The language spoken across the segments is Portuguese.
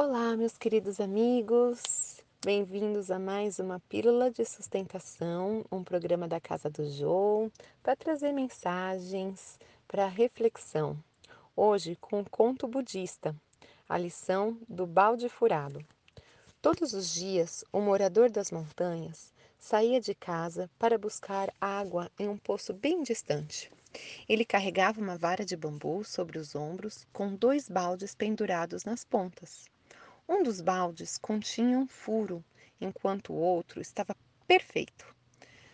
Olá, meus queridos amigos, bem-vindos a mais uma Pílula de Sustentação, um programa da Casa do Jô, para trazer mensagens para reflexão. Hoje com o conto budista, a lição do balde furado. Todos os dias, o morador das montanhas saía de casa para buscar água em um poço bem distante. Ele carregava uma vara de bambu sobre os ombros com dois baldes pendurados nas pontas. Um dos baldes continha um furo, enquanto o outro estava perfeito.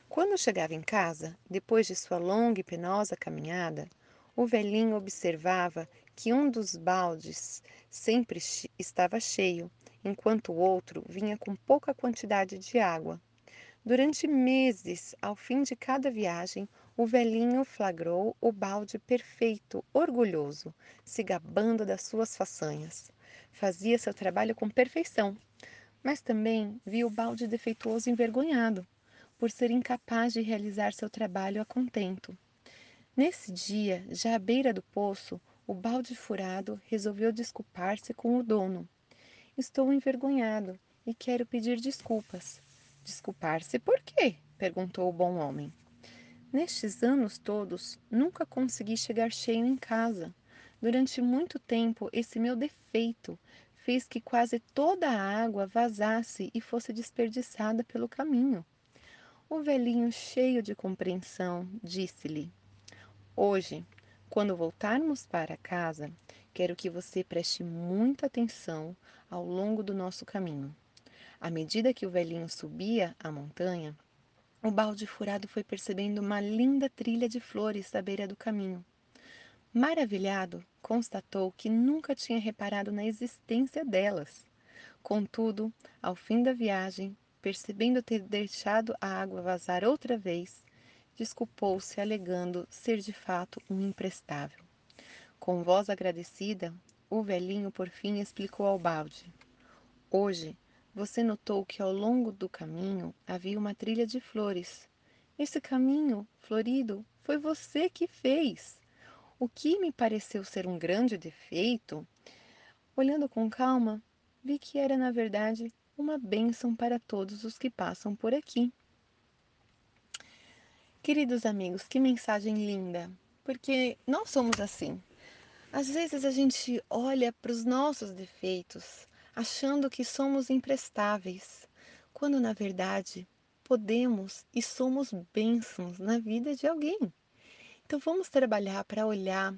Quando chegava em casa, depois de sua longa e penosa caminhada, o velhinho observava que um dos baldes sempre estava cheio, enquanto o outro vinha com pouca quantidade de água. Durante meses, ao fim de cada viagem, o velhinho flagrou o balde perfeito, orgulhoso, se gabando das suas façanhas. Fazia seu trabalho com perfeição, mas também via o balde defeituoso envergonhado, por ser incapaz de realizar seu trabalho a contento. Nesse dia, já à beira do poço, o balde furado resolveu desculpar-se com o dono. Estou envergonhado e quero pedir desculpas. Desculpar-se por quê? perguntou o bom homem. Nestes anos todos, nunca consegui chegar cheio em casa. Durante muito tempo, esse meu defeito fez que quase toda a água vazasse e fosse desperdiçada pelo caminho. O velhinho, cheio de compreensão, disse-lhe: Hoje, quando voltarmos para casa, quero que você preste muita atenção ao longo do nosso caminho. À medida que o velhinho subia a montanha, o balde furado foi percebendo uma linda trilha de flores à beira do caminho. Maravilhado, constatou que nunca tinha reparado na existência delas. Contudo, ao fim da viagem, percebendo ter deixado a água vazar outra vez, desculpou-se alegando ser de fato um imprestável. Com voz agradecida, o velhinho por fim explicou ao balde: Hoje você notou que ao longo do caminho havia uma trilha de flores. Esse caminho florido foi você que fez. O que me pareceu ser um grande defeito, olhando com calma, vi que era, na verdade, uma bênção para todos os que passam por aqui. Queridos amigos, que mensagem linda! Porque nós somos assim. Às vezes a gente olha para os nossos defeitos, achando que somos imprestáveis, quando na verdade podemos e somos bênçãos na vida de alguém. Então vamos trabalhar para olhar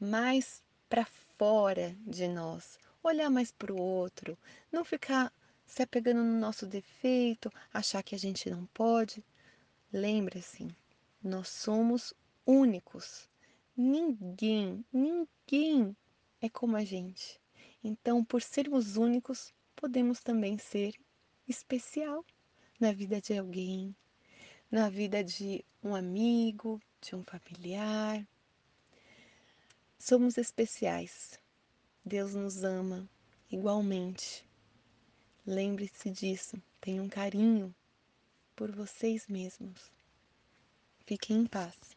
mais para fora de nós, olhar mais para o outro, não ficar se apegando no nosso defeito, achar que a gente não pode. Lembre-se, nós somos únicos. Ninguém, ninguém é como a gente. Então, por sermos únicos, podemos também ser especial na vida de alguém, na vida de um amigo, de um familiar. Somos especiais. Deus nos ama igualmente. Lembre-se disso. Tenham um carinho por vocês mesmos. Fiquem em paz.